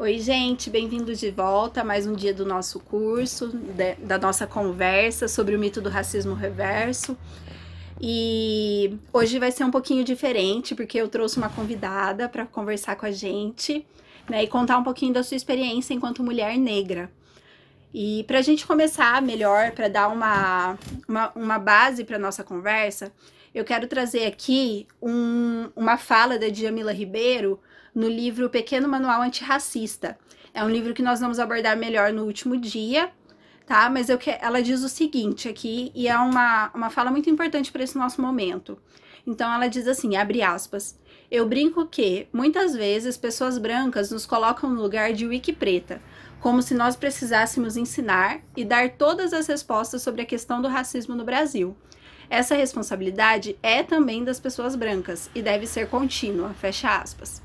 Oi, gente, bem-vindos de volta a mais um dia do nosso curso, de, da nossa conversa sobre o mito do racismo reverso. E hoje vai ser um pouquinho diferente, porque eu trouxe uma convidada para conversar com a gente né, e contar um pouquinho da sua experiência enquanto mulher negra. E para a gente começar melhor, para dar uma, uma, uma base para nossa conversa, eu quero trazer aqui um, uma fala da Djamila Ribeiro no livro Pequeno Manual Antirracista. É um livro que nós vamos abordar melhor no último dia, tá? Mas eu que, ela diz o seguinte aqui, e é uma, uma fala muito importante para esse nosso momento. Então ela diz assim, abre aspas, eu brinco que, muitas vezes, pessoas brancas nos colocam no lugar de wiki preta, como se nós precisássemos ensinar e dar todas as respostas sobre a questão do racismo no Brasil. Essa responsabilidade é também das pessoas brancas e deve ser contínua, fecha aspas.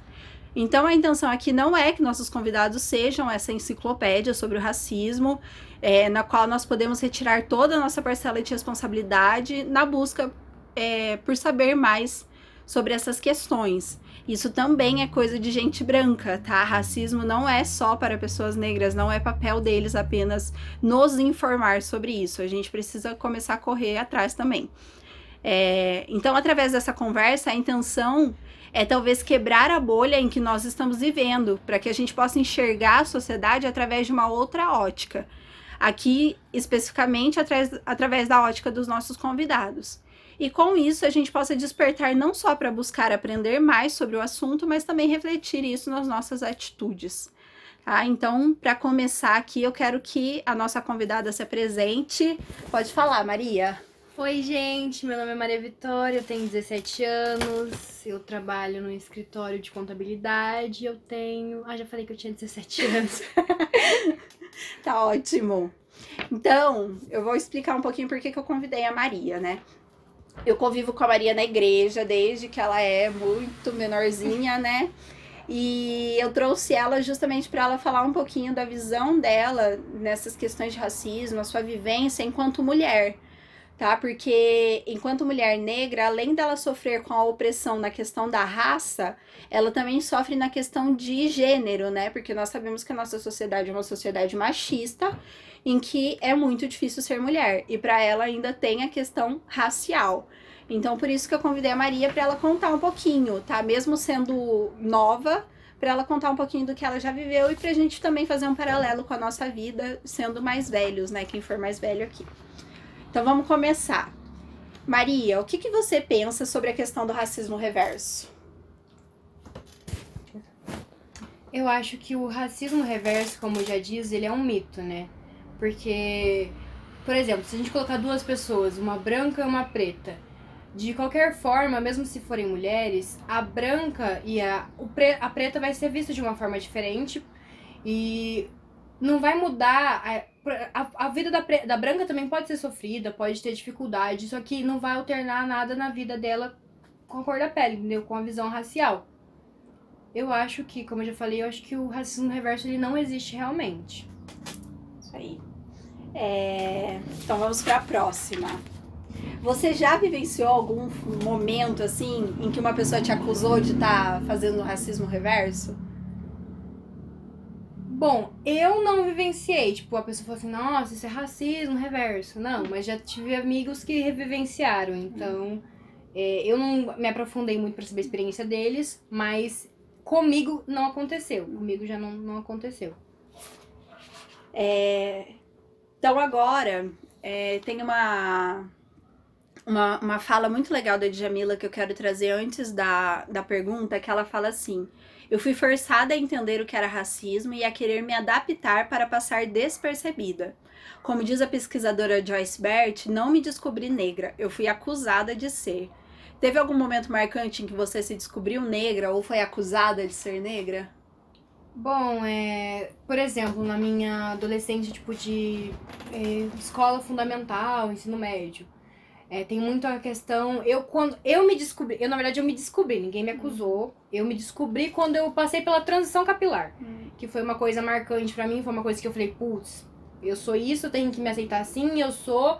Então, a intenção aqui não é que nossos convidados sejam essa enciclopédia sobre o racismo, é, na qual nós podemos retirar toda a nossa parcela de responsabilidade na busca é, por saber mais sobre essas questões. Isso também é coisa de gente branca, tá? Racismo não é só para pessoas negras, não é papel deles apenas nos informar sobre isso. A gente precisa começar a correr atrás também. É, então, através dessa conversa, a intenção é talvez quebrar a bolha em que nós estamos vivendo, para que a gente possa enxergar a sociedade através de uma outra ótica. Aqui, especificamente, através, da ótica dos nossos convidados. E com isso, a gente possa despertar não só para buscar aprender mais sobre o assunto, mas também refletir isso nas nossas atitudes. Tá? Então, para começar aqui, eu quero que a nossa convidada se apresente. Pode falar, Maria. Oi, gente, meu nome é Maria Vitória, eu tenho 17 anos, eu trabalho no escritório de contabilidade, eu tenho. Ah, já falei que eu tinha 17 anos. tá ótimo. Então, eu vou explicar um pouquinho por que eu convidei a Maria, né? Eu convivo com a Maria na igreja desde que ela é muito menorzinha, né? E eu trouxe ela justamente para ela falar um pouquinho da visão dela nessas questões de racismo, a sua vivência enquanto mulher tá? Porque enquanto mulher negra, além dela sofrer com a opressão na questão da raça, ela também sofre na questão de gênero, né? Porque nós sabemos que a nossa sociedade é uma sociedade machista, em que é muito difícil ser mulher, e para ela ainda tem a questão racial. Então, por isso que eu convidei a Maria para ela contar um pouquinho, tá? Mesmo sendo nova, para ela contar um pouquinho do que ela já viveu e para a gente também fazer um paralelo com a nossa vida, sendo mais velhos, né? Quem for mais velho aqui. Então vamos começar. Maria, o que, que você pensa sobre a questão do racismo reverso? Eu acho que o racismo reverso, como já diz, ele é um mito, né? Porque, por exemplo, se a gente colocar duas pessoas, uma branca e uma preta, de qualquer forma, mesmo se forem mulheres, a branca e a, pre, a preta vai ser vista de uma forma diferente e não vai mudar. A, a, vida da, da branca também pode ser sofrida, pode ter dificuldade, só que não vai alternar nada na vida dela com a cor da pele, entendeu? Com a visão racial. Eu acho que, como eu já falei, eu acho que o racismo reverso ele não existe realmente. Isso aí. É... Então vamos para a próxima. Você já vivenciou algum momento assim em que uma pessoa te acusou de estar tá fazendo racismo reverso? Bom, eu não vivenciei, tipo, a pessoa falou assim, nossa, isso é racismo reverso. Não, mas já tive amigos que revivenciaram, então é, eu não me aprofundei muito para saber a experiência deles, mas comigo não aconteceu. Comigo já não, não aconteceu. É, então agora é, tem uma, uma, uma fala muito legal da Djamila que eu quero trazer antes da, da pergunta, que ela fala assim. Eu fui forçada a entender o que era racismo e a querer me adaptar para passar despercebida. Como diz a pesquisadora Joyce Bert, não me descobri negra, eu fui acusada de ser. Teve algum momento marcante em que você se descobriu negra ou foi acusada de ser negra? Bom, é, por exemplo, na minha adolescência, tipo de é, escola fundamental, ensino médio, é, tem muito a questão. Eu, quando eu me descobri, eu na verdade eu me descobri, ninguém me acusou. Eu me descobri quando eu passei pela transição capilar, hum. que foi uma coisa marcante para mim, foi uma coisa que eu falei, putz, eu sou isso, eu tenho que me aceitar assim, eu sou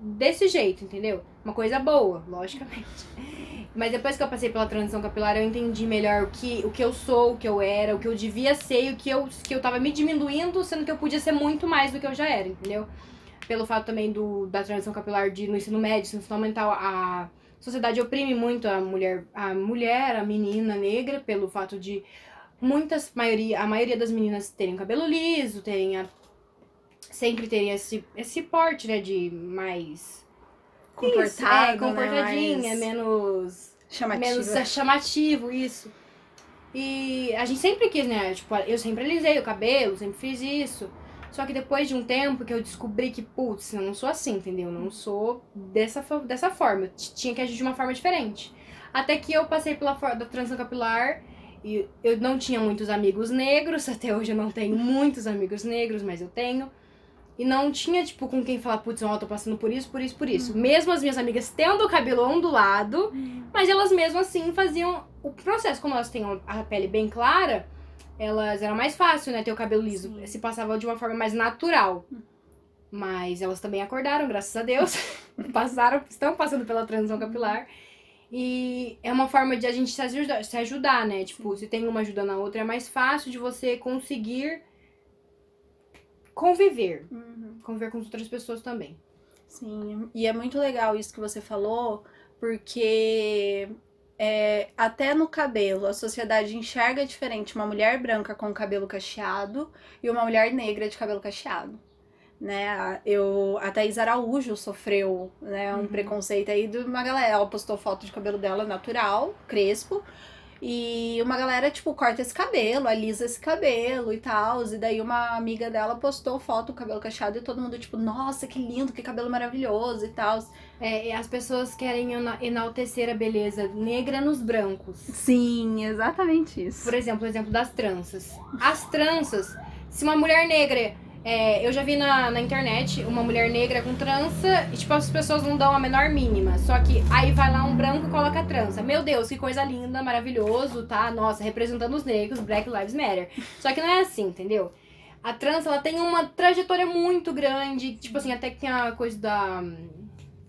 desse jeito, entendeu? Uma coisa boa, logicamente. Mas depois que eu passei pela transição capilar, eu entendi melhor o que, o que eu sou, o que eu era, o que eu devia ser e o que eu, que eu tava me diminuindo, sendo que eu podia ser muito mais do que eu já era, entendeu? Pelo fato também do, da transição capilar de, no ensino médio, ensino fundamental, a sociedade oprime muito a mulher, a mulher, a menina negra, pelo fato de muitas, maioria, a maioria das meninas terem cabelo liso, terem a, sempre terem esse, esse porte, né, de mais comportado, isso, é, né, comportadinha, mais menos chamativo. menos chamativo, isso. E a gente sempre quis, né? Tipo, eu sempre alisei o cabelo, sempre fiz isso. Só que depois de um tempo que eu descobri que, putz, eu não sou assim, entendeu? Eu não sou dessa, dessa forma. Eu tinha que agir de uma forma diferente. Até que eu passei pela da transição capilar e eu não tinha muitos amigos negros. Até hoje eu não tenho muitos amigos negros, mas eu tenho. E não tinha, tipo, com quem falar, putz, eu tô passando por isso, por isso, por isso. Uhum. Mesmo as minhas amigas tendo o cabelo ondulado, uhum. mas elas mesmo assim faziam o processo. Como elas têm a pele bem clara, elas era mais fácil, né, ter o cabelo liso. Sim. Se passava de uma forma mais natural. Uhum. Mas elas também acordaram, graças a Deus. Passaram, estão passando pela transição capilar. E é uma forma de a gente se ajudar, se ajudar né? Tipo, se tem uma ajudando a outra, é mais fácil de você conseguir conviver. Uhum. Conviver com outras pessoas também. Sim, e é muito legal isso que você falou, porque é, até no cabelo, a sociedade enxerga diferente uma mulher branca com cabelo cacheado e uma mulher negra de cabelo cacheado. Né, eu, a Thaís Araújo sofreu né, um uhum. preconceito aí de uma galera. Ela postou foto de cabelo dela natural, crespo, e uma galera, tipo, corta esse cabelo, alisa esse cabelo e tal. E daí uma amiga dela postou foto do cabelo cacheado e todo mundo, tipo, nossa, que lindo, que cabelo maravilhoso e tal. É, e as pessoas querem enaltecer a beleza negra nos brancos. Sim, exatamente isso. Por exemplo, o exemplo das tranças. As tranças, se uma mulher negra é, eu já vi na, na internet uma mulher negra com trança e, tipo, as pessoas não dão a menor mínima. Só que aí vai lá um branco e coloca a trança. Meu Deus, que coisa linda, maravilhoso, tá? Nossa, representando os negros, Black Lives Matter. Só que não é assim, entendeu? A trança, ela tem uma trajetória muito grande. Tipo assim, até que tem a coisa da hum,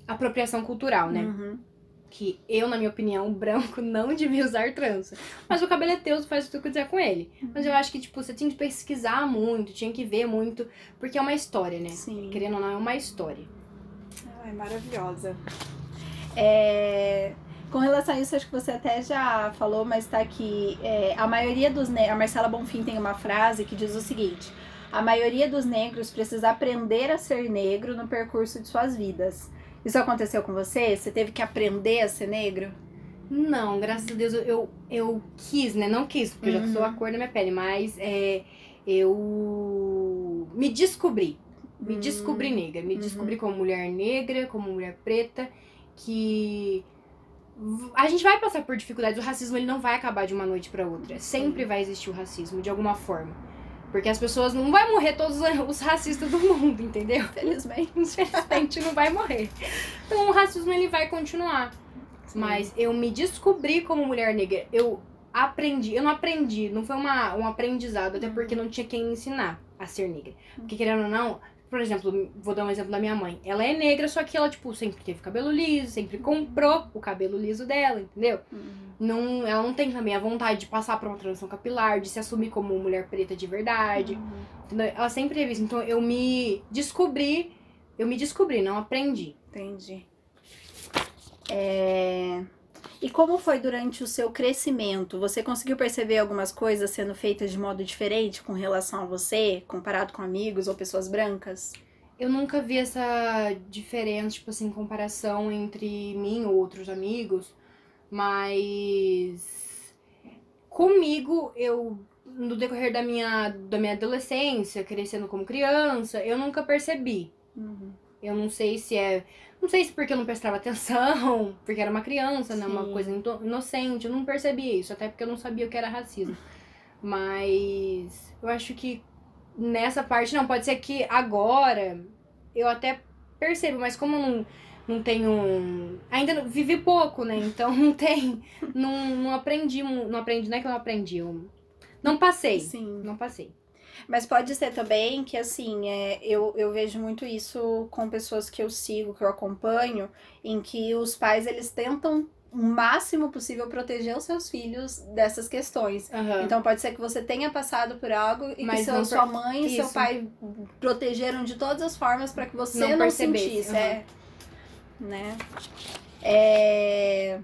apropriação cultural, né? Uhum que eu, na minha opinião, o branco não devia usar trança. Mas o cabelo é teu, tu faz o que tu quiser com ele. Mas eu acho que, tipo, você tinha que pesquisar muito, tinha que ver muito, porque é uma história, né? Sim. Querendo ou não, é uma história. é maravilhosa. É... Com relação a isso, acho que você até já falou, mas tá aqui. É, a maioria dos negros. A Marcela Bonfim tem uma frase que diz o seguinte: a maioria dos negros precisa aprender a ser negro no percurso de suas vidas. Isso aconteceu com você? Você teve que aprender a ser negro? Não, graças a Deus eu, eu quis, né? Não quis, porque uhum. eu já sou a cor da minha pele, mas é, eu me descobri. Me uhum. descobri negra. Me uhum. descobri como mulher negra, como mulher preta, que a gente vai passar por dificuldades. O racismo ele não vai acabar de uma noite para outra. Sempre vai existir o racismo, de alguma forma. Porque as pessoas não vai morrer todos os racistas do mundo, entendeu? Infelizmente. Infelizmente não vai morrer. Então o racismo ele vai continuar. Sim. Mas eu me descobri como mulher negra. Eu aprendi, eu não aprendi, não foi uma, um aprendizado, até porque não tinha quem me ensinar a ser negra. Porque querendo ou não, por exemplo, vou dar um exemplo da minha mãe. Ela é negra, só que ela, tipo, sempre teve cabelo liso, sempre comprou o cabelo liso dela, entendeu? Uhum. Não, ela não tem também a vontade de passar por uma transição capilar, de se assumir como mulher preta de verdade. Uhum. Ela sempre teve isso. Então eu me descobri, eu me descobri, não aprendi. Entendi. É... E como foi durante o seu crescimento? Você conseguiu perceber algumas coisas sendo feitas de modo diferente com relação a você, comparado com amigos ou pessoas brancas? Eu nunca vi essa diferença, tipo assim, comparação entre mim e outros amigos, mas comigo eu no decorrer da minha, da minha adolescência, crescendo como criança, eu nunca percebi. Uhum. Eu não sei se é não sei se porque eu não prestava atenção, porque era uma criança, né? Uma coisa inocente. Eu não percebia isso, até porque eu não sabia o que era racismo. Mas eu acho que nessa parte, não, pode ser que agora eu até percebo, mas como eu não, não tenho. Ainda vivi pouco, né? Então não tem. Não, não aprendi. Não aprendi, não é que eu não aprendi. Eu não passei. Sim. Não passei. Mas pode ser também que, assim, é, eu, eu vejo muito isso com pessoas que eu sigo, que eu acompanho, em que os pais, eles tentam o máximo possível proteger os seus filhos dessas questões. Aham. Então pode ser que você tenha passado por algo e Mas que seu, sua mãe e seu pai protegeram de todas as formas para que você Não não, percebesse, sentisse. aham. É. Né? É...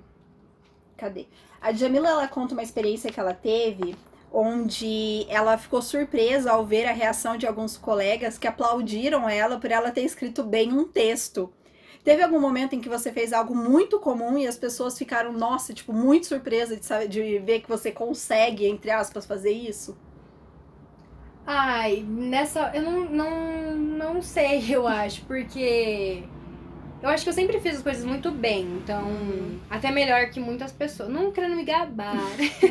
Cadê? A Jamila ela conta uma experiência que ela teve onde ela ficou surpresa ao ver a reação de alguns colegas que aplaudiram ela por ela ter escrito bem um texto. Teve algum momento em que você fez algo muito comum e as pessoas ficaram, nossa, tipo, muito surpresas de, saber- de ver que você consegue, entre aspas, fazer isso? Ai, nessa. Eu não, não, não sei, eu acho, porque. Eu acho que eu sempre fiz as coisas muito bem, então. Até melhor que muitas pessoas. Não querendo me gabar.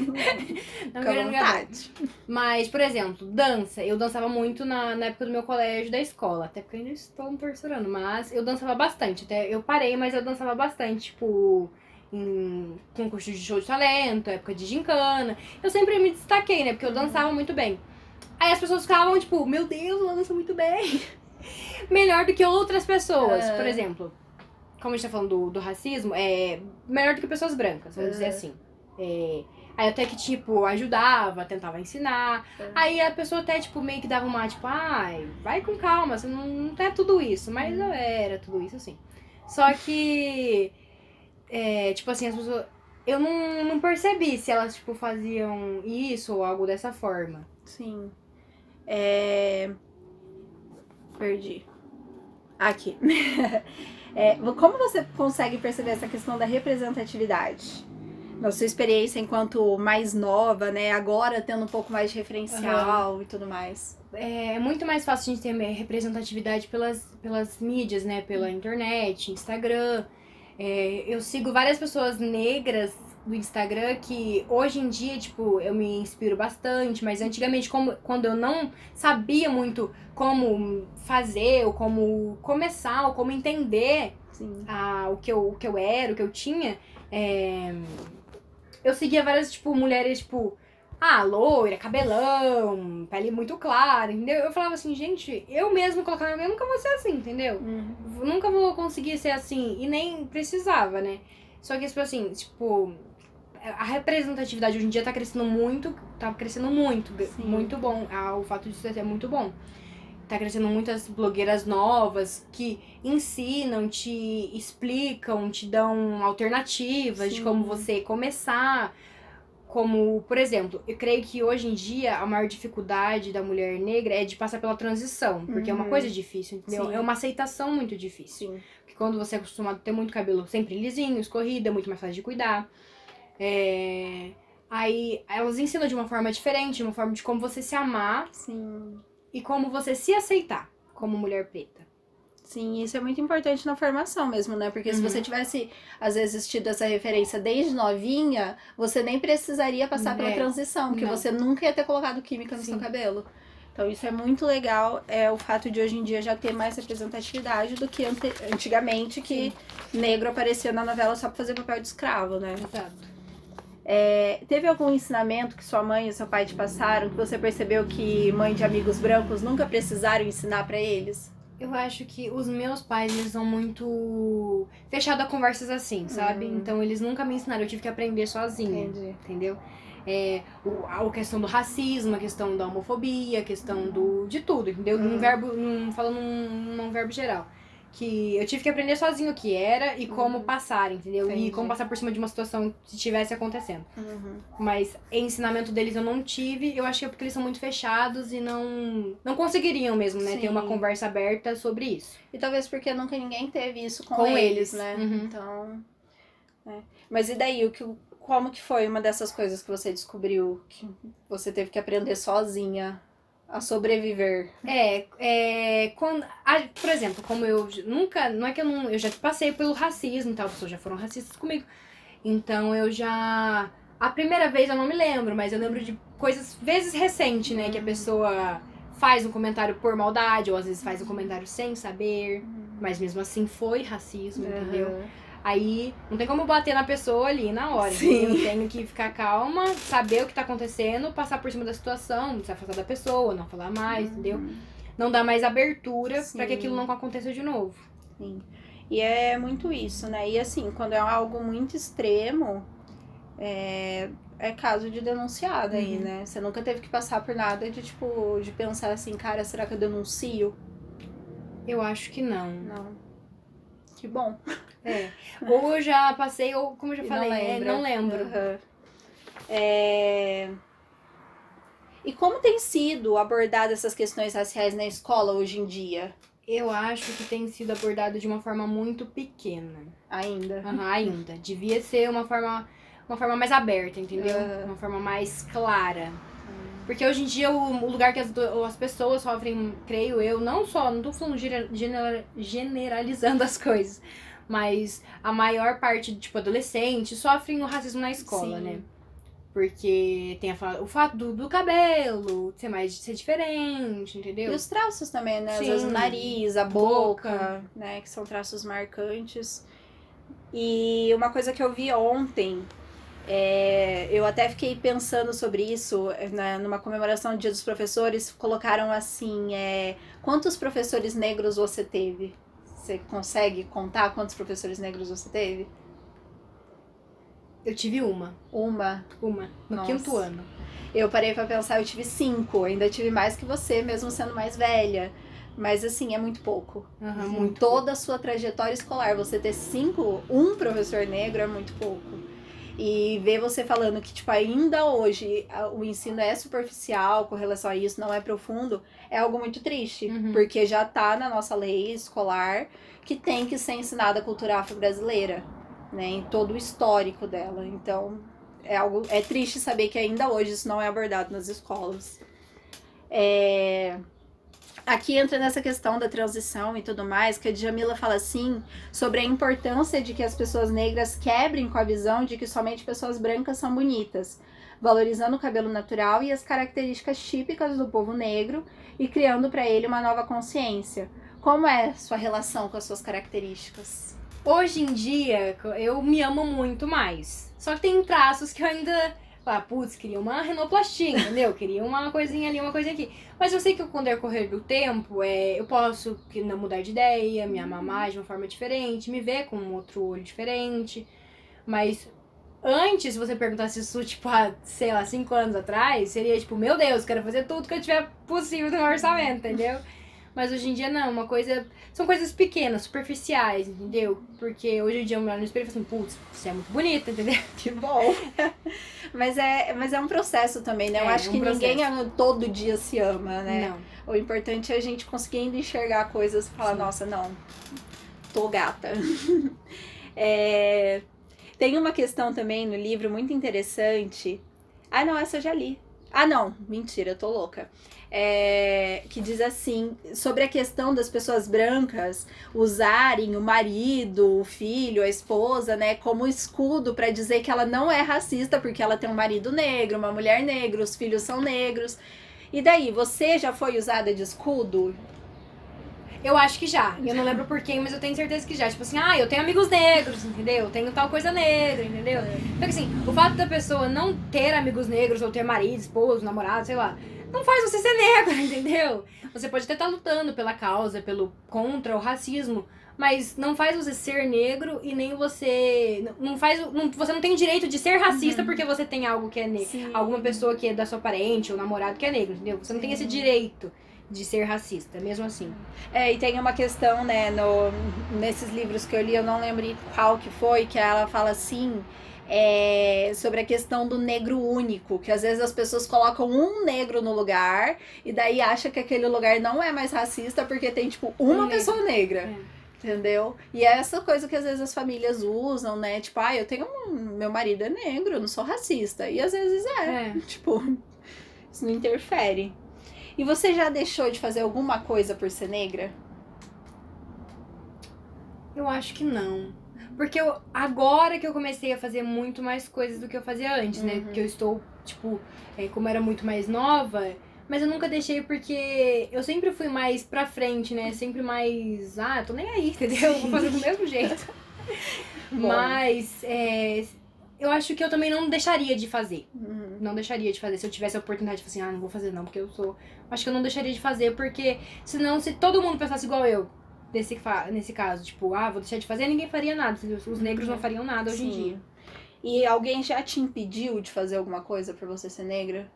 não Fica à querendo me gabar. vontade. Mas, por exemplo, dança. Eu dançava muito na, na época do meu colégio da escola. Até porque eu ainda estou me torturando. Mas eu dançava bastante. Até eu parei, mas eu dançava bastante. Tipo, em concurso de show de talento, época de gincana. Eu sempre me destaquei, né? Porque eu dançava muito bem. Aí as pessoas ficavam, tipo, meu Deus, ela dança muito bem. Melhor do que outras pessoas. Por exemplo, como a gente tá falando do, do racismo, é melhor do que pessoas brancas, vamos dizer assim. É, aí até que, tipo, ajudava, tentava ensinar. Ah. Aí a pessoa até, tipo, meio que dava uma, tipo, ai, vai com calma, você não, não é tudo isso. Mas eu era tudo isso, assim. Só que, é, tipo assim, as pessoas... Eu não, não percebi se elas, tipo, faziam isso ou algo dessa forma. Sim. É... Perdi. Aqui. É, como você consegue perceber essa questão da representatividade? Na sua experiência enquanto mais nova, né? Agora tendo um pouco mais de referencial e tudo mais. É muito mais fácil a gente ter representatividade pelas, pelas mídias, né? Pela internet, Instagram. É, eu sigo várias pessoas negras do Instagram que hoje em dia, tipo, eu me inspiro bastante, mas antigamente, como, quando eu não sabia muito como fazer, ou como começar, ou como entender a, o, que eu, o que eu era, o que eu tinha, é, eu seguia várias, tipo, mulheres, tipo, ah, loira, cabelão, pele muito clara, entendeu? Eu falava assim, gente, eu mesmo colocando eu nunca vou ser assim, entendeu? Uhum. Nunca vou conseguir ser assim, e nem precisava, né? Só que, tipo assim, tipo, a representatividade hoje em dia tá crescendo muito, tá crescendo muito, Sim. muito bom. Ah, o fato disso é muito bom. Tá crescendo muitas blogueiras novas que ensinam, te explicam, te dão alternativas de Sim. como você começar. Como, por exemplo, eu creio que hoje em dia a maior dificuldade da mulher negra é de passar pela transição, porque é uma Uhum. coisa difícil, entendeu? Sim. É uma aceitação muito difícil. Sim. Porque quando você é acostumado a ter muito cabelo sempre lisinho, escorrido, é muito mais fácil de cuidar. É, Aí elas ensinam de uma forma diferente, de uma forma de como você se amar Sim. e como você se aceitar como mulher preta. Sim, isso é muito importante na formação mesmo, né? Porque se Uhum. você tivesse, às vezes, tido essa referência desde novinha, você nem precisaria passar pela É. transição, porque Não. você nunca ia ter colocado química no Sim. seu cabelo. Então isso é muito legal, é o fato de hoje em dia já ter mais representatividade do que antigamente, que negro aparecia na novela só pra fazer papel de escravo, né? Exato. É, teve algum ensinamento que sua mãe e seu pai te passaram que você percebeu que mãe de amigos brancos nunca precisaram ensinar pra eles? Eu acho que os meus pais, eles são muito fechados a conversas assim, sabe? Hum. Então eles nunca me ensinaram, eu tive que aprender sozinha. Entendi. entendeu? É, o, a questão do racismo, a questão da homofobia, a questão do, de tudo, entendeu? Uhum. verbo, num, falando num, num verbo geral. Que eu tive que aprender sozinho o que era e como Uhum. passar, entendeu? Entendi. E como passar por cima de uma situação que estivesse acontecendo. Uhum. Mas ensinamento deles eu não tive, eu acho que é porque eles são muito fechados e não, não conseguiriam mesmo, né? Ter uma Sim. conversa aberta sobre isso. E talvez porque nunca ninguém teve isso com, Com eles, eles, né? uhum. Então. é. Mas e daí, o que, como que foi uma dessas coisas que você descobriu que você teve que aprender sozinha a sobreviver? É, é quando, a- por exemplo, como eu nunca, não é que eu não, eu já passei pelo racismo tal, pessoas já foram racistas comigo. Então eu já a primeira vez eu não me lembro, mas eu lembro de coisas vezes recente, né, que a Uhum. pessoa faz um comentário por maldade ou às vezes faz um comentário sem saber, mas mesmo assim foi racismo, entendeu? Aí não tem como bater na pessoa ali na hora. Sim. Eu tenho que ficar calma, saber o que tá acontecendo, passar por cima da situação, se afastar da pessoa, não falar mais, entendeu? Não dar mais abertura pra que aquilo não aconteça de novo. Sim. E é muito isso, né? E assim, quando é algo muito extremo, é, é caso de denunciar daí, Uhum. né? Você nunca teve que passar por nada de, tipo, de pensar assim, cara, será que eu denuncio? Eu acho que não. Não. Que bom. É. Ou eu já passei, ou como eu já E falei, é, não lembro. Aham. É... E como tem sido abordado essas questões raciais na escola hoje em dia? Eu acho que tem sido abordado de uma forma muito pequena. Ainda. Aham, ainda. Devia ser uma forma, uma forma mais aberta, entendeu? Aham. Uma forma mais clara. Porque hoje em dia o, o lugar que as, as pessoas sofrem, creio eu, não só, não tô falando generalizando as coisas, mas a maior parte, tipo, adolescentes sofrem o racismo na escola, Sim. né? Porque tem a o fato do, do cabelo ser mais ser diferente, E entendeu? os traços também, né? Às vezes o nariz, a boca, Boca. né? Que são traços marcantes. E uma coisa que eu vi ontem, é, eu até fiquei pensando sobre isso, né, numa comemoração do Dia dos Professores, colocaram assim, é, quantos professores negros você teve? Você consegue contar quantos professores negros você teve? Eu tive uma, Uma. uma, no Nossa. quinto ano. Eu parei pra pensar, eu tive cinco. Ainda tive mais que você, mesmo sendo mais velha. Mas assim, é muito pouco. Em muito. toda a sua trajetória escolar, você ter cinco, um professor negro é muito pouco. E ver você falando que, tipo, ainda hoje o ensino é superficial com relação a isso, não é profundo, é algo muito triste. Uhum. Porque já tá na nossa lei escolar que tem que ser ensinada a cultura afro-brasileira, né? Em todo o histórico dela. Então, é algo. É triste saber que ainda hoje isso não é abordado nas escolas. É, Aqui entra nessa questão da transição e tudo mais, que a Djamila fala assim sobre a importância de que as pessoas negras quebrem com a visão de que somente pessoas brancas são bonitas, valorizando o cabelo natural e as características típicas do povo negro e criando para ele uma nova consciência. Como é sua relação com as suas características? Hoje em dia, eu me amo muito mais. Só que tem traços que eu ainda. Ah, putz, queria uma renoplastia, entendeu? Queria uma coisinha ali, uma coisinha aqui. Mas eu sei que com o decorrer do tempo, é, eu posso não mudar de ideia, me amar mais de uma forma diferente, me ver com um outro olho diferente. Mas antes, se você perguntasse isso, tipo, há, sei lá, cinco anos atrás, seria tipo, meu Deus, quero fazer tudo que eu tiver possível no meu orçamento, entendeu? Mas hoje em dia não, uma coisa. São coisas pequenas, superficiais, entendeu? Porque hoje em dia eu me olho no espelho e falo assim, putz, você é muito bonita, entendeu? Que bom! mas, é, mas é um processo também, né? Eu É, acho é um que ninguém processo. todo dia se ama, né? Não. O importante é a gente conseguindo enxergar coisas e falar, Sim. nossa, não, tô gata. É, Tem uma questão também no livro muito interessante. Ah, não, essa eu já li. Ah, não, mentira, eu tô louca. É, que diz assim, sobre a questão das pessoas brancas usarem o marido, o filho, a esposa, né, como escudo pra dizer que ela não é racista porque ela tem um marido negro, uma mulher negra, os filhos são negros. E daí, você já foi usada de escudo? Eu acho que já. Eu não lembro por quem, mas eu tenho certeza que já. Tipo assim, ah, eu tenho amigos negros, entendeu? Eu tenho tal coisa negra, entendeu? Então, assim, o fato da pessoa não ter amigos negros, ou ter marido, esposo, namorado, sei lá, não faz você ser negro, entendeu? Você pode até estar lutando pela causa, pelo contra o racismo, mas não faz você ser negro e nem você. Não faz. Não, você não tem direito de ser racista porque você tem algo que é negro. Sim. Alguma pessoa que é da sua parente ou namorado que é negro, entendeu? Você não tem esse Sim. direito de ser racista, mesmo assim. É, e tem uma questão, né, no, nesses livros que eu li, eu não lembro qual que foi, que ela fala assim, é, sobre a questão do negro único, que às vezes as pessoas colocam um negro no lugar e daí acha que aquele lugar não é mais racista porque tem, tipo, uma Um pessoa negra. É. Entendeu? E é essa coisa que às vezes as famílias usam, né? Tipo, ah, eu tenho um. Meu marido é negro, eu não sou racista. E às vezes é. É. Tipo, isso não interfere. E você já deixou de fazer alguma coisa por ser negra? Eu acho que não. Porque eu, agora que eu comecei a fazer muito mais coisas do que eu fazia antes, né? Uhum. Porque eu estou, tipo, é, como era muito mais nova, mas eu nunca deixei porque eu sempre fui mais pra frente, né? Sempre mais, ah, tô nem aí, entendeu? Vou fazer do mesmo jeito. Mas é, eu acho que eu também não deixaria de fazer. Uhum. Não deixaria de fazer. Se eu tivesse a oportunidade de falar assim, ah, não vou fazer não, porque eu sou. Acho que eu não deixaria de fazer, porque senão, se todo mundo pensasse igual eu, nesse, nesse caso. Tipo, ah, vou deixar de fazer, ninguém faria nada. Os negros não fariam nada hoje em Sim. dia. E alguém já te impediu de fazer alguma coisa por você ser negra?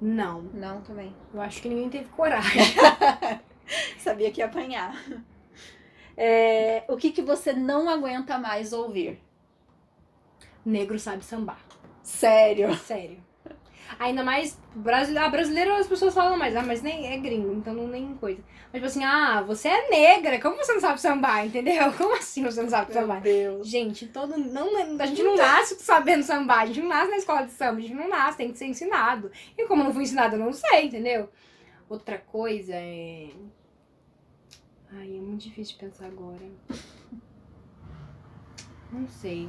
Não. Não, também. Eu acho que ninguém teve coragem. Sabia que ia apanhar. É, o que, que você não aguenta mais ouvir? Negro sabe sambar. Sério. Sério. Ainda mais ah, brasileiro as pessoas falam mais, ah, mas nem é gringo, então não nem coisa. Mas tipo assim, ah, você é negra, como você não sabe sambar, entendeu? Como assim você não sabe sambar? Deus. Gente, todo não, a gente não nasce sabendo sambar, a gente não nasce na escola de samba, a gente não nasce, tem que ser ensinado. E como não fui ensinado, eu não sei, entendeu? Outra coisa é. Ai, é muito difícil de pensar agora. Não sei.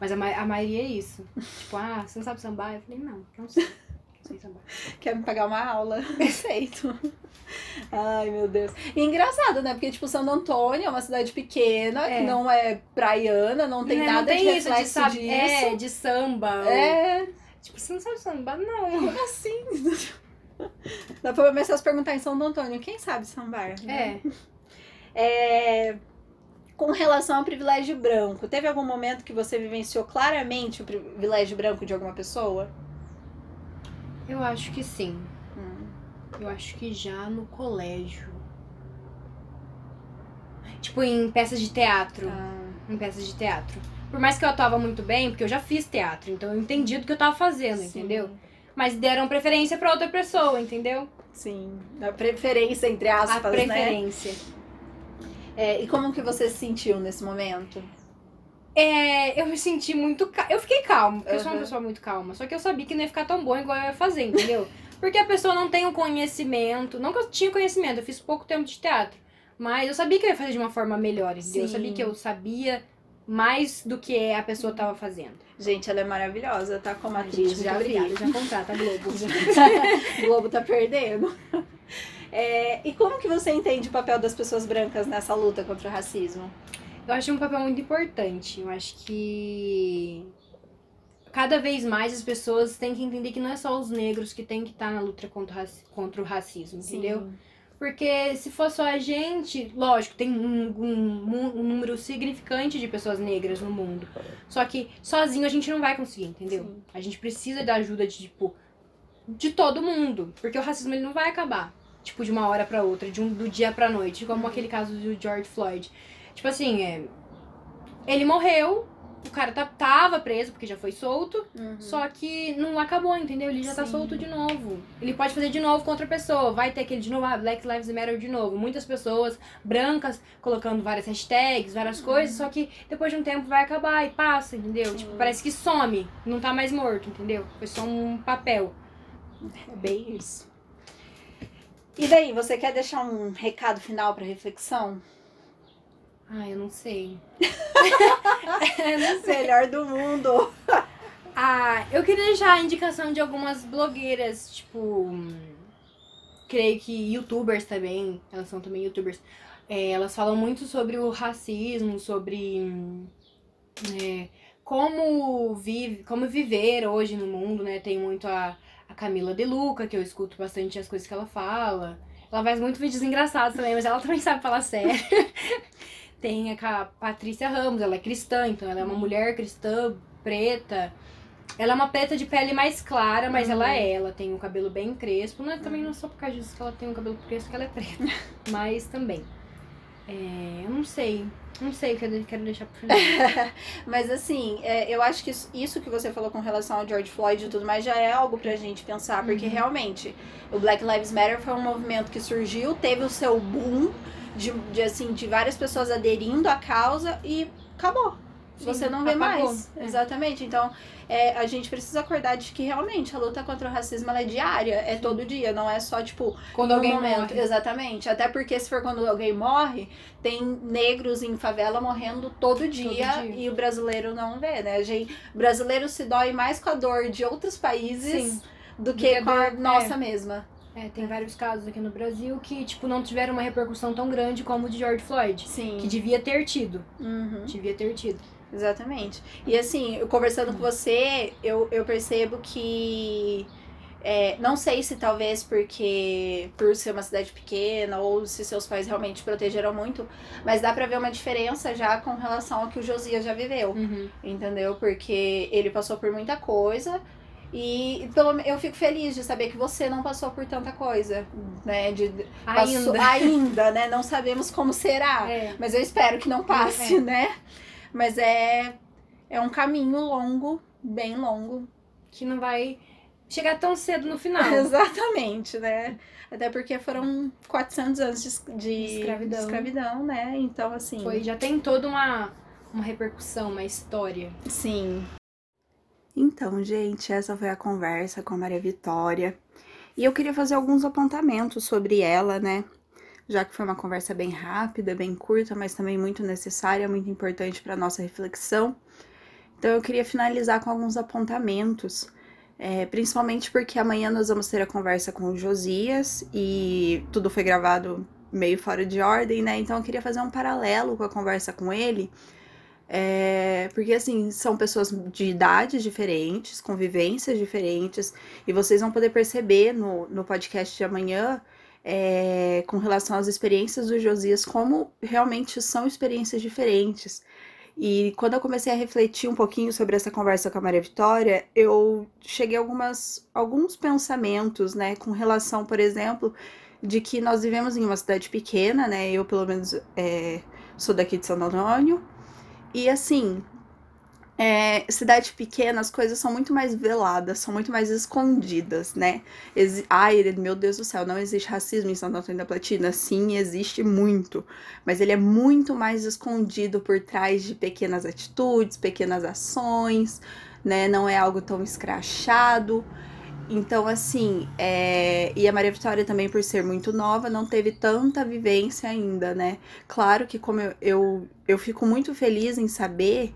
Mas a, ma- a maioria é isso. Tipo, ah, você não sabe sambar? Eu falei, não, não sei. Não sei sambar. Quer me pagar uma aula? Aceito. Ai, meu Deus. E engraçado, né? Porque, tipo, Santo Antônio é uma cidade pequena, É. que não é praiana, não tem Né, nada não tem de isso reflexo sab- disso. É, de samba. ou- É, Tipo, você não sabe sambar? Não. como assim? Dá pra começar a se perguntar em São Antônio, quem sabe sambar? né? É. É, com relação ao privilégio branco, teve algum momento que você vivenciou claramente o privilégio branco de alguma pessoa? Eu acho que sim. Hum. Eu acho que já no colégio. Tipo, em peças de teatro. Ah, Em peças de teatro. Por mais que eu atuava muito bem, porque eu já fiz teatro, então eu entendi do que eu tava fazendo, sim, entendeu? Mas deram preferência pra outra pessoa, entendeu? Sim, a preferência, entre aspas, A né? É, e como que você se sentiu nesse momento? É, eu me senti muito. Eu fiquei calma, porque eu sou uma pessoa muito calma. Só que eu sabia que não ia ficar tão bom igual eu ia fazer, entendeu? Porque a pessoa não tem o conhecimento. Não que eu tinha conhecimento, eu fiz pouco tempo de teatro. Mas eu sabia que eu ia fazer de uma forma melhor, entendeu? Eu Sim. sabia que eu sabia mais do que a pessoa tava fazendo. Gente, ela é maravilhosa, tá? Como atriz, já obrigada. Já contrata a Globo. Globo tá perdendo. É, e como que você entende o papel das pessoas brancas nessa luta contra o racismo? Eu acho um papel muito importante. Eu acho que cada vez mais as pessoas têm que entender que não é só os negros que têm que estar na luta contra, contra o racismo, entendeu? Porque se for só a gente, lógico, tem um, um- um número significante de pessoas negras no mundo. Só que sozinho a gente não vai conseguir, entendeu? Sim. A gente precisa da ajuda de, tipo, de todo mundo. Porque o racismo ele não vai acabar, tipo, de uma hora pra outra, de um, do dia pra noite, como aquele caso do George Floyd. Tipo assim, é, ele morreu, o cara tá- tava preso porque já foi solto, Uhum. só que não acabou, entendeu? Ele já tá Sim. solto de novo. Ele pode fazer de novo com outra pessoa. Vai ter aquele de novo, ah, Black Lives Matter de novo. Muitas pessoas brancas colocando várias hashtags, várias coisas, só que depois de um tempo vai acabar e passa, entendeu? Sim. Tipo, parece que some, não tá mais morto, entendeu? Foi só um papel. É bem isso. E daí, você quer deixar um recado final pra reflexão? Ah, eu não sei. eu não sei. Melhor do mundo. Ah, eu queria deixar a indicação de algumas blogueiras, tipo. Creio que youtubers também, elas são também youtubers. É, elas falam muito sobre o racismo, sobre é, como, vive, como viver hoje no mundo, né? Tem muito a, a Camila De Luca, que eu escuto bastante as coisas que ela fala. Ela faz muito vídeos engraçados também, mas ela também sabe falar sério. Tem a Patrícia Ramos, ela é cristã, então ela é uma mulher cristã, preta. Ela é uma preta de pele mais clara, mas ela é. Ela tem o cabelo bem crespo. Não é, também não é só por causa disso que ela tem o cabelo crespo que ela é preta. mas também. É, eu não sei. Não sei o que eu quero deixar pro final. Mas assim, é, eu acho que isso, isso que você falou com relação ao George Floyd e tudo mais já é algo pra gente pensar, porque Uhum. realmente o Black Lives Matter foi um movimento que surgiu, teve o seu boom de, de, assim, de várias pessoas aderindo à causa e acabou. Sim, você não vê apagou. mais. É. Exatamente. Então, é, a gente precisa acordar de que realmente a luta contra o racismo é diária, é todo dia, não é só tipo Quando alguém momento. morre. Exatamente. Até porque se for quando alguém morre, tem negros em favela morrendo todo dia, dia. e o brasileiro não vê, né? A gente, o brasileiro se dói mais com a dor de outros países Sim. do que a com a dor- nossa é. mesma. É, tem vários casos aqui no Brasil que, tipo, não tiveram uma repercussão tão grande como o de George Floyd. Sim. Que devia ter tido. Uhum. Devia ter tido. Exatamente. E assim, eu conversando com você, eu, eu percebo que É, não sei se talvez porque por ser uma cidade pequena ou se seus pais realmente protegeram muito, mas dá pra ver uma diferença já com relação ao que o Josias já viveu, Uhum. entendeu? Porque ele passou por muita coisa e pelo, eu fico feliz de saber que você não passou por tanta coisa, né? De, passou- Ainda. ainda, né? Não sabemos como será. É. Mas eu espero que não passe, É. né? Mas é, é um caminho longo, bem longo. Que não vai chegar tão cedo no final. Exatamente, né? Até porque foram 400 anos de, de Escravidão. de escravidão, né? Então, assim. Foi, já tem toda uma, uma repercussão, uma história. Sim. Então, gente, essa foi a conversa com a Maria Vitória. E eu queria fazer alguns apontamentos sobre ela, né? Já que foi uma conversa bem rápida, bem curta, mas também muito necessária, muito importante para nossa reflexão. Então, eu queria finalizar com alguns apontamentos, é, principalmente porque amanhã nós vamos ter a conversa com o Josias e tudo foi gravado meio fora de ordem, né? Então, eu queria fazer um paralelo com a conversa com ele. É, porque assim, são pessoas de idades diferentes, convivências diferentes, e vocês vão poder perceber no, no podcast de amanhã, é, com relação às experiências do Josias, como realmente são experiências diferentes. E quando eu comecei a refletir um pouquinho sobre essa conversa com a Maria Vitória, eu cheguei a algumas, alguns pensamentos, né, com relação, por exemplo, de que nós vivemos em uma cidade pequena, né, eu pelo menos é, sou daqui de Santo Antônio, e assim, é, cidade pequena, as coisas são muito mais veladas, são muito mais escondidas, né? Exi Ai, meu Deus do céu, não existe racismo em Santo Antônio da Platina? Sim, existe muito. Mas ele é muito mais escondido por trás de pequenas atitudes, pequenas ações, né? Não é algo tão escrachado. Então, assim, é... e a Maria Vitória também, por ser muito nova, não teve tanta vivência ainda, né? Claro que como eu, eu, eu fico muito feliz em saber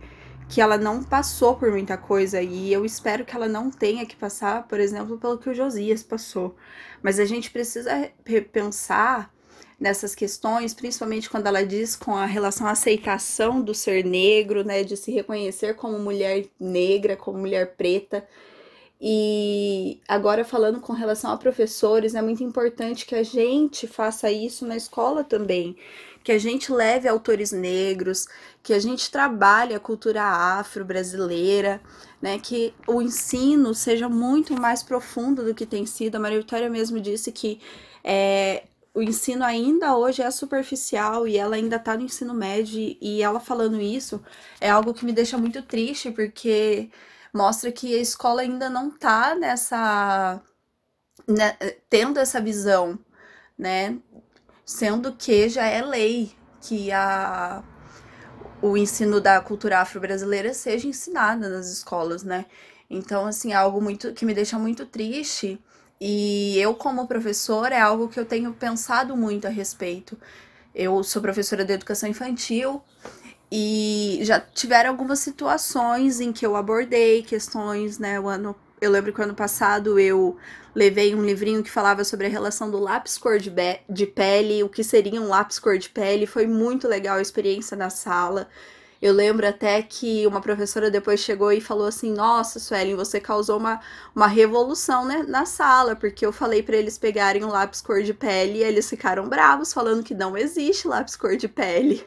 que ela não passou por muita coisa e eu espero que ela não tenha que passar, por exemplo, pelo que o Josias passou. Mas a gente precisa pensar nessas questões, principalmente quando ela diz com a relação à aceitação do ser negro, né, de se reconhecer como mulher negra, como mulher preta. E agora falando com relação a professores, é muito importante que a gente faça isso na escola também, que a gente leve autores negros, que a gente trabalhe a cultura afro-brasileira, né, que o ensino seja muito mais profundo do que tem sido. A Maria Vitória mesmo disse que é, o ensino ainda hoje é superficial e ela ainda está no ensino médio, e ela falando isso é algo que me deixa muito triste, porque mostra que a escola ainda não tá nessa. Né, tendo essa visão, né? Sendo que já é lei que a, o ensino da cultura afro-brasileira seja ensinada nas escolas, né? Então, assim, é algo muito que me deixa muito triste. E eu, como professora, é algo que eu tenho pensado muito a respeito. Eu sou professora de educação infantil e já tiveram algumas situações em que eu abordei questões, né? O ano, eu lembro que ano passado eu levei um livrinho que falava sobre a relação do lápis cor de, de pele, o que seria um lápis cor de pele. Foi muito legal a experiência na sala. Eu lembro até que uma professora depois chegou e falou assim: Nossa, Suelen, você causou uma, uma revolução né, na sala, porque eu falei para eles pegarem um lápis cor de pele e eles ficaram bravos, falando que não existe lápis cor de pele.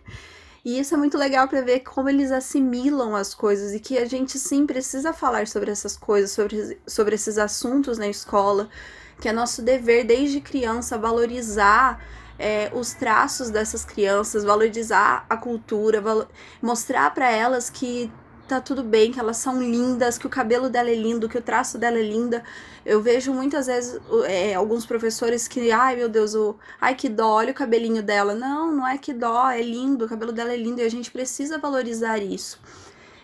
E isso é muito legal para ver como eles assimilam as coisas e que a gente sim precisa falar sobre essas coisas, sobre, sobre esses assuntos na escola, que é nosso dever desde criança valorizar é, os traços dessas crianças, valorizar a cultura, valo mostrar para elas que tá tudo bem, que elas são lindas, que o cabelo dela é lindo, que o traço dela é linda. Eu vejo muitas vezes é, alguns professores que, ai meu Deus, o, ai que dó, olha o cabelinho dela. Não, não é que dó, é lindo, o cabelo dela é lindo e a gente precisa valorizar isso.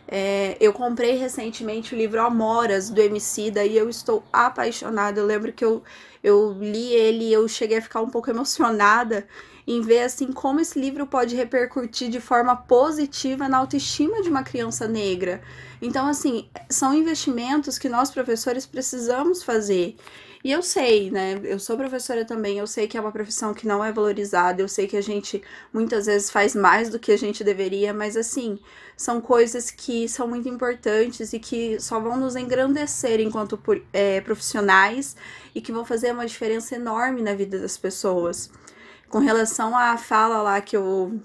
É, eu comprei recentemente o livro Amoras, do Emicida, e eu estou apaixonada. Eu lembro que eu, eu li ele e eu cheguei a ficar um pouco emocionada em ver assim como esse livro pode repercutir de forma positiva na autoestima de uma criança negra. Então, assim, são investimentos que nós professores precisamos fazer. E eu sei, né? Eu sou professora também, eu sei que é uma profissão que não é valorizada, eu sei que a gente muitas vezes faz mais do que a gente deveria, mas assim, são coisas que são muito importantes e que só vão nos engrandecer enquanto é, profissionais e que vão fazer uma diferença enorme na vida das pessoas. Com relação à fala lá que eu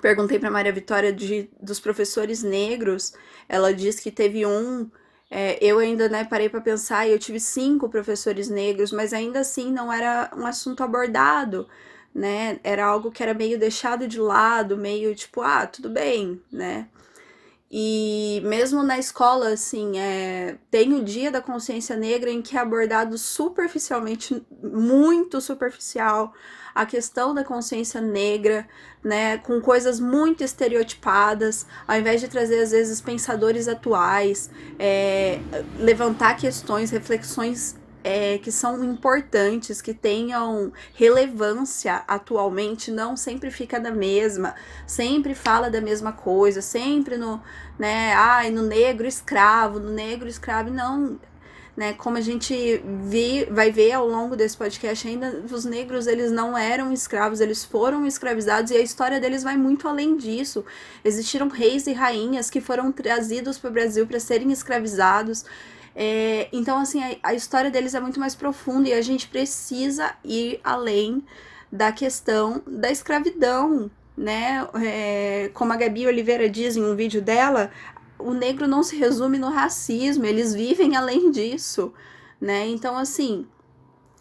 perguntei para Maria Vitória de, dos professores negros, ela disse que teve um. É, eu ainda né, parei para pensar e eu tive cinco professores negros, mas ainda assim não era um assunto abordado, né? Era algo que era meio deixado de lado, meio tipo, ah, tudo bem, né? E mesmo na escola, assim, é, tem o dia da consciência negra em que é abordado superficialmente, muito superficial, a questão da consciência negra, né, com coisas muito estereotipadas, ao invés de trazer, às vezes, pensadores atuais, é, levantar questões, reflexões é, que são importantes, que tenham relevância atualmente, não sempre fica na mesma, sempre fala da mesma coisa, sempre no, né, ai, no negro escravo, no negro escravo, não, né, como a gente vi, vai ver ao longo desse podcast ainda, os negros eles não eram escravos, eles foram escravizados e a história deles vai muito além disso. Existiram reis e rainhas que foram trazidos para o Brasil para serem escravizados. É, então, assim, a, a história deles é muito mais profunda e a gente precisa ir além da questão da escravidão, né? É, como a Gabi Oliveira diz em um vídeo dela, o negro não se resume no racismo, eles vivem além disso, né? Então, assim,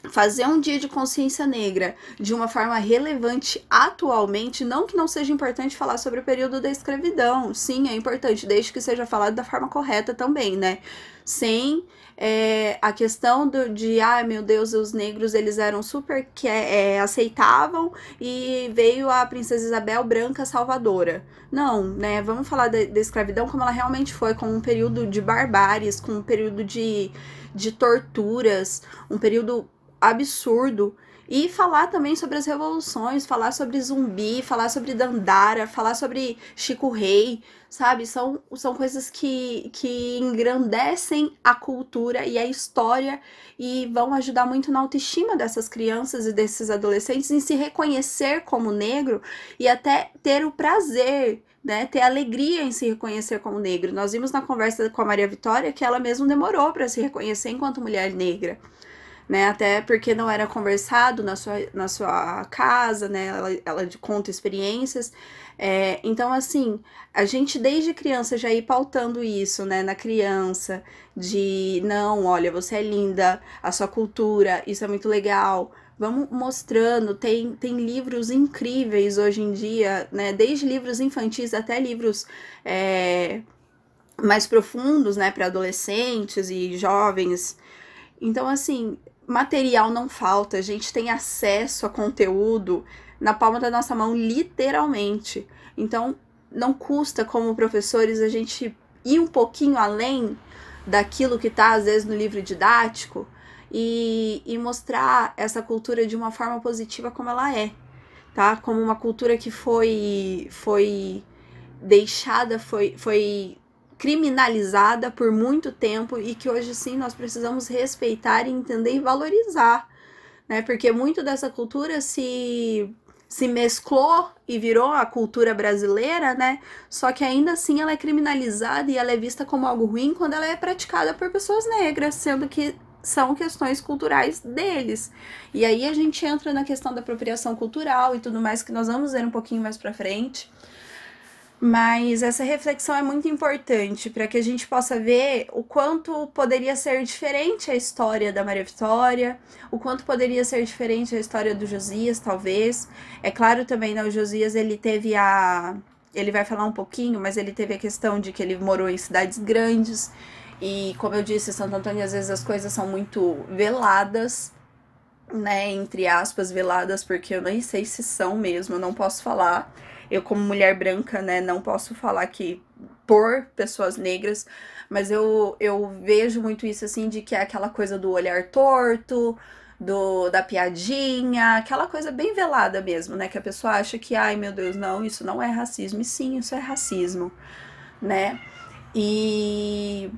fazer um dia de consciência negra de uma forma relevante atualmente, não que não seja importante falar sobre o período da escravidão, sim, é importante, desde que seja falado da forma correta também, né? Sem é, a questão do, de, ai ah, meu Deus, os negros eles eram super que é, aceitavam e veio a princesa Isabel branca salvadora. Não, né? Vamos falar da, da escravidão como ela realmente foi, como um período de barbáries, com um período de, de torturas, um período absurdo e falar também sobre as revoluções, falar sobre zumbi, falar sobre Dandara, falar sobre Chico Rei, sabe? São, são coisas que, que engrandecem a cultura e a história e vão ajudar muito na autoestima dessas crianças e desses adolescentes em se reconhecer como negro e até ter o prazer né, ter alegria em se reconhecer como negro. Nós vimos na conversa com a Maria Vitória que ela mesma demorou para se reconhecer enquanto mulher negra né? Até porque não era conversado na sua, na sua casa, né? Ela, ela conta experiências. É, então, assim, a gente desde criança já ir pautando isso, né? Na criança, de não, olha, você é linda, a sua cultura, isso é muito legal. Vamos mostrando, tem, tem livros incríveis hoje em dia, né? Desde livros infantis até livros é, mais profundos, né? Para adolescentes e jovens. Então, assim, material não falta, a gente tem acesso a conteúdo na palma da nossa mão, literalmente. Então, não custa, como professores, a gente ir um pouquinho além daquilo que está, às vezes, no livro didático e, e mostrar essa cultura de uma forma positiva como ela é, tá? Como uma cultura que foi, foi deixada, foi, foi criminalizada por muito tempo e que hoje sim nós precisamos respeitar, entender e valorizar, né? Porque muito dessa cultura se se mesclou e virou a cultura brasileira, né? Só que ainda assim ela é criminalizada e ela é vista como algo ruim quando ela é praticada por pessoas negras, sendo que são questões culturais deles. E aí a gente entra na questão da apropriação cultural e tudo mais que nós vamos ver um pouquinho mais para frente. Mas essa reflexão é muito importante para que a gente possa ver o quanto poderia ser diferente a história da Maria Vitória, o quanto poderia ser diferente a história do Josias, talvez. É claro também, né, o Josias ele teve a ele vai falar um pouquinho, mas ele teve a questão de que ele morou em cidades grandes e, como eu disse, Santo Antônio às vezes as coisas são muito veladas, né, entre aspas, veladas, porque eu nem sei se são mesmo, eu não posso falar eu, como mulher branca, né, não posso falar que por pessoas negras, mas eu, eu vejo muito isso assim de que é aquela coisa do olhar torto, do da piadinha, aquela coisa bem velada mesmo, né? Que a pessoa acha que, ai meu Deus, não, isso não é racismo. E sim, isso é racismo, né? E,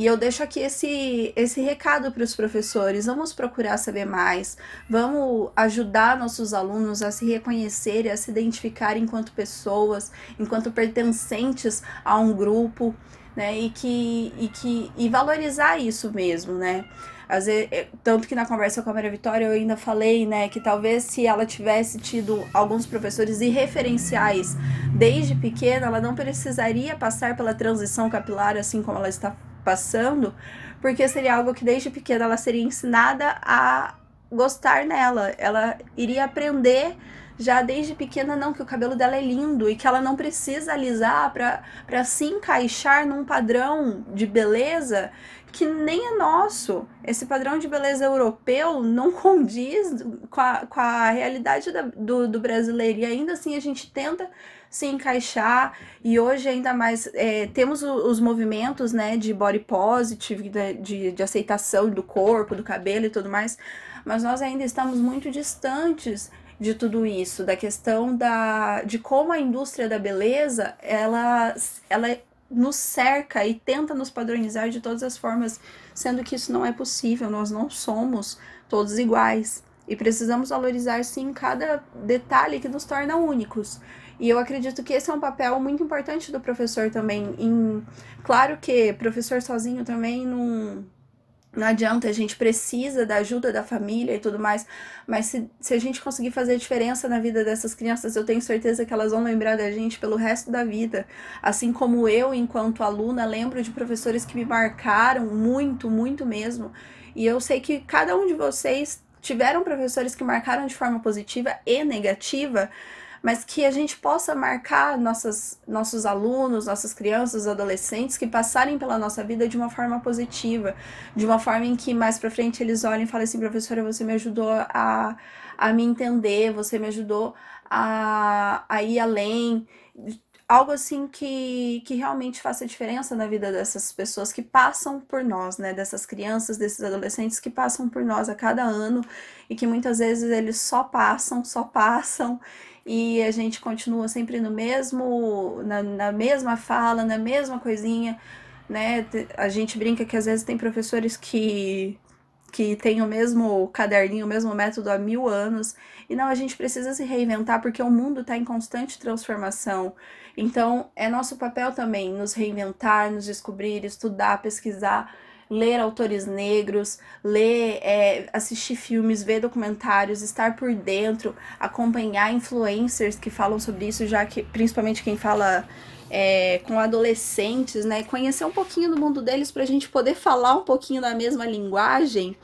e eu deixo aqui esse, esse recado para os professores: vamos procurar saber mais, vamos ajudar nossos alunos a se reconhecer e a se identificar enquanto pessoas, enquanto pertencentes a um grupo, né? E que, e que e valorizar isso mesmo, né? Às vezes, é, tanto que na conversa com a Maria Vitória eu ainda falei, né, que talvez se ela tivesse tido alguns professores irreferenciais desde pequena, ela não precisaria passar pela transição capilar assim como ela está passando, porque seria algo que desde pequena ela seria ensinada a gostar nela. Ela iria aprender já desde pequena não que o cabelo dela é lindo e que ela não precisa alisar para se encaixar num padrão de beleza que nem é nosso. Esse padrão de beleza europeu não condiz com a, com a realidade da, do, do brasileiro. E ainda assim a gente tenta se encaixar. E hoje, ainda mais, é, temos os movimentos né, de body positive, de, de, de aceitação do corpo, do cabelo e tudo mais. Mas nós ainda estamos muito distantes de tudo isso, da questão da, de como a indústria da beleza ela, ela nos cerca e tenta nos padronizar de todas as formas, sendo que isso não é possível, nós não somos todos iguais. E precisamos valorizar sim cada detalhe que nos torna únicos. E eu acredito que esse é um papel muito importante do professor também. Em, claro que professor sozinho também não não adianta, a gente precisa da ajuda da família e tudo mais, mas se, se a gente conseguir fazer diferença na vida dessas crianças, eu tenho certeza que elas vão lembrar da gente pelo resto da vida. Assim como eu, enquanto aluna, lembro de professores que me marcaram muito, muito mesmo. E eu sei que cada um de vocês tiveram professores que marcaram de forma positiva e negativa, mas que a gente possa marcar nossas, nossos alunos, nossas crianças, adolescentes que passarem pela nossa vida de uma forma positiva, de uma forma em que mais para frente eles olhem e falem assim, professora, você me ajudou a, a me entender, você me ajudou a, a ir além, algo assim que, que realmente faça diferença na vida dessas pessoas que passam por nós, né? Dessas crianças, desses adolescentes que passam por nós a cada ano e que muitas vezes eles só passam, só passam e a gente continua sempre no mesmo, na, na mesma fala, na mesma coisinha, né? A gente brinca que às vezes tem professores que que tem o mesmo caderninho, o mesmo método há mil anos. E não, a gente precisa se reinventar porque o mundo está em constante transformação. Então, é nosso papel também nos reinventar, nos descobrir, estudar, pesquisar ler autores negros, ler, é, assistir filmes, ver documentários, estar por dentro, acompanhar influencers que falam sobre isso, já que principalmente quem fala é, com adolescentes, né? Conhecer um pouquinho do mundo deles para a gente poder falar um pouquinho da mesma linguagem,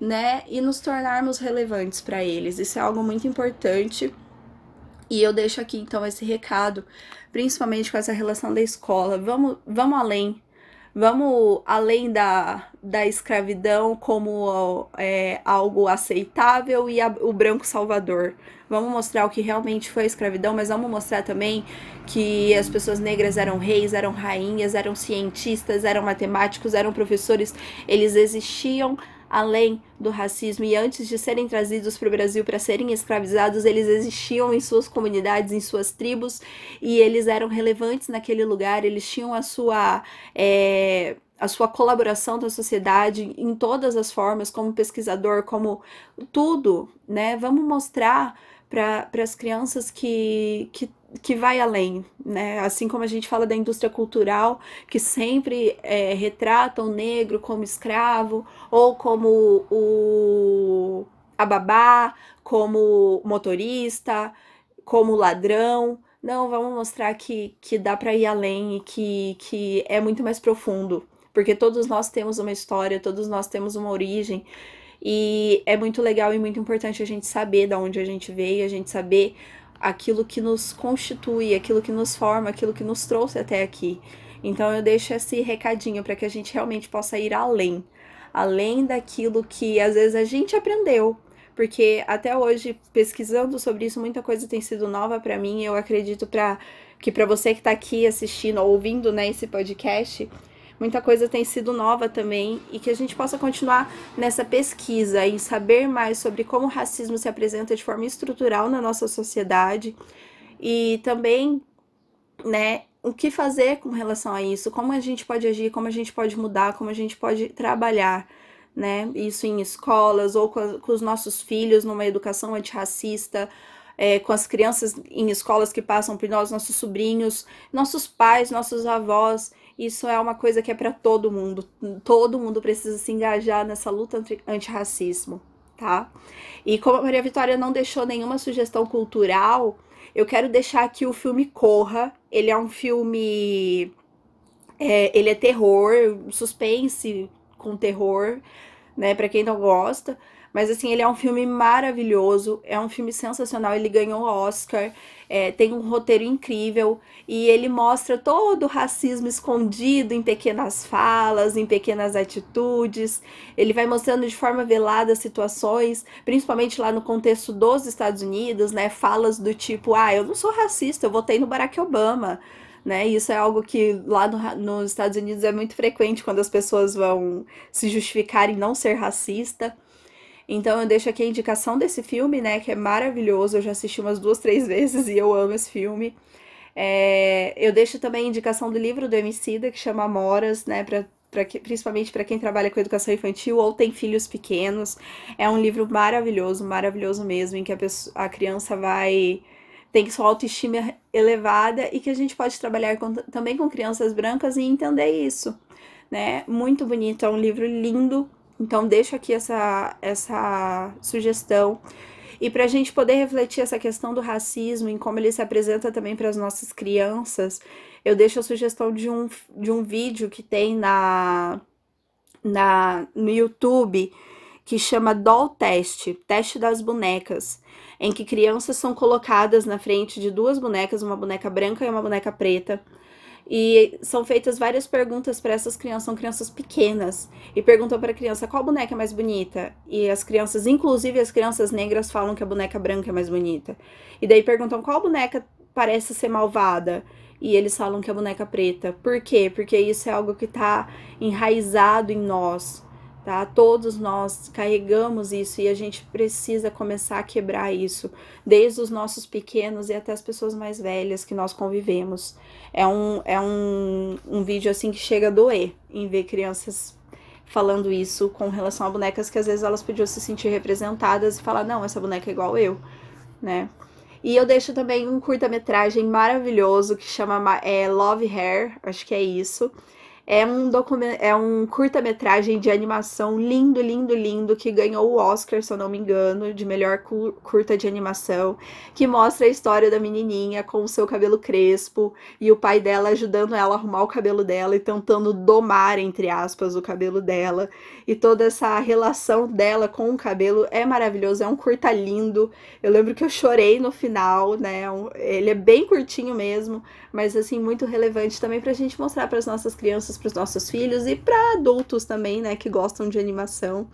né? E nos tornarmos relevantes para eles. Isso é algo muito importante. E eu deixo aqui então esse recado, principalmente com essa relação da escola. Vamos, vamos além vamos além da, da escravidão como é, algo aceitável e a, o branco salvador. Vamos mostrar o que realmente foi a escravidão, mas vamos mostrar também que as pessoas negras eram reis, eram rainhas, eram cientistas, eram matemáticos, eram professores, eles existiam além do racismo e antes de serem trazidos para o Brasil para serem escravizados, eles existiam em suas comunidades, em suas tribos e eles eram relevantes naquele lugar, eles tinham a sua. É, a sua colaboração da sociedade em todas as formas, como pesquisador, como tudo, né? Vamos mostrar para as crianças que, que que vai além, né? Assim como a gente fala da indústria cultural, que sempre é, retrata o negro como escravo, ou como o a babá, como motorista, como ladrão. Não, vamos mostrar que, que dá para ir além e que, que é muito mais profundo. Porque todos nós temos uma história, todos nós temos uma origem. E é muito legal e muito importante a gente saber de onde a gente veio, a gente saber aquilo que nos constitui, aquilo que nos forma, aquilo que nos trouxe até aqui. Então eu deixo esse recadinho para que a gente realmente possa ir além, além daquilo que às vezes a gente aprendeu, porque até hoje pesquisando sobre isso muita coisa tem sido nova para mim. Eu acredito para que para você que está aqui assistindo ou ouvindo né, esse podcast, muita coisa tem sido nova também e que a gente possa continuar nessa pesquisa e saber mais sobre como o racismo se apresenta de forma estrutural na nossa sociedade e também, né, o que fazer com relação a isso, como a gente pode agir, como a gente pode mudar, como a gente pode trabalhar, né? Isso em escolas ou com, com os nossos filhos numa educação antirracista, é, com as crianças em escolas que passam por nós, nossos sobrinhos, nossos pais, nossos avós. Isso é uma coisa que é para todo mundo. Todo mundo precisa se engajar nessa luta antirracismo, tá? E como a Maria Vitória não deixou nenhuma sugestão cultural, eu quero deixar aqui o filme Corra. Ele é um filme. É, ele é terror, suspense com terror, né? Para quem não gosta. Mas assim, ele é um filme maravilhoso, é um filme sensacional, ele ganhou o Oscar, é, tem um roteiro incrível e ele mostra todo o racismo escondido em pequenas falas, em pequenas atitudes. Ele vai mostrando de forma velada situações, principalmente lá no contexto dos Estados Unidos, né? Falas do tipo, ah, eu não sou racista, eu votei no Barack Obama né? Isso é algo que lá no, nos Estados Unidos é muito frequente quando as pessoas vão se justificar em não ser racista. Então eu deixo aqui a indicação desse filme, né? Que é maravilhoso. Eu já assisti umas duas, três vezes e eu amo esse filme. É, eu deixo também a indicação do livro do Emicida, que chama Moras, né? Pra, pra, principalmente para quem trabalha com educação infantil ou tem filhos pequenos. É um livro maravilhoso, maravilhoso mesmo, em que a, pessoa, a criança vai tem sua autoestima elevada e que a gente pode trabalhar com, também com crianças brancas e entender isso, né? Muito bonito, é um livro lindo, então, deixo aqui essa, essa sugestão. E para a gente poder refletir essa questão do racismo, em como ele se apresenta também para as nossas crianças, eu deixo a sugestão de um, de um vídeo que tem na, na, no YouTube que chama Doll Test Teste das Bonecas em que crianças são colocadas na frente de duas bonecas, uma boneca branca e uma boneca preta e são feitas várias perguntas para essas crianças, são crianças pequenas, e perguntam para a criança qual boneca é mais bonita. E as crianças, inclusive as crianças negras, falam que a boneca branca é mais bonita. E daí perguntam qual boneca parece ser malvada. E eles falam que é a boneca preta. Por quê? Porque isso é algo que está enraizado em nós tá? Todos nós carregamos isso e a gente precisa começar a quebrar isso, desde os nossos pequenos e até as pessoas mais velhas que nós convivemos. É um, é um, um vídeo assim que chega a doer em ver crianças falando isso com relação a bonecas que às vezes elas podiam se sentir representadas e falar, não, essa boneca é igual eu, né? E eu deixo também um curta-metragem maravilhoso que chama é, Love Hair, acho que é isso é um, é um curta-metragem de animação lindo, lindo, lindo, que ganhou o Oscar, se eu não me engano, de melhor curta de animação, que mostra a história da menininha com o seu cabelo crespo e o pai dela ajudando ela a arrumar o cabelo dela e tentando domar, entre aspas, o cabelo dela. E toda essa relação dela com o cabelo é maravilhoso, é um curta lindo. Eu lembro que eu chorei no final, né? Ele é bem curtinho mesmo, mas assim, muito relevante também pra gente mostrar para as nossas crianças para os nossos filhos e para adultos também, né, que gostam de animação.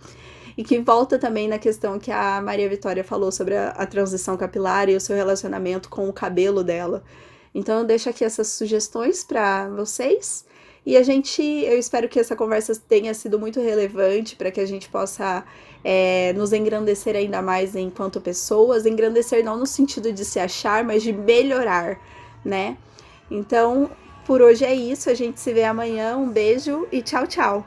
E que volta também na questão que a Maria Vitória falou sobre a, a transição capilar e o seu relacionamento com o cabelo dela. Então eu deixo aqui essas sugestões para vocês. E a gente, eu espero que essa conversa tenha sido muito relevante para que a gente possa é, nos engrandecer ainda mais enquanto pessoas. Engrandecer não no sentido de se achar, mas de melhorar, né? Então, por hoje é isso. A gente se vê amanhã. Um beijo e tchau, tchau.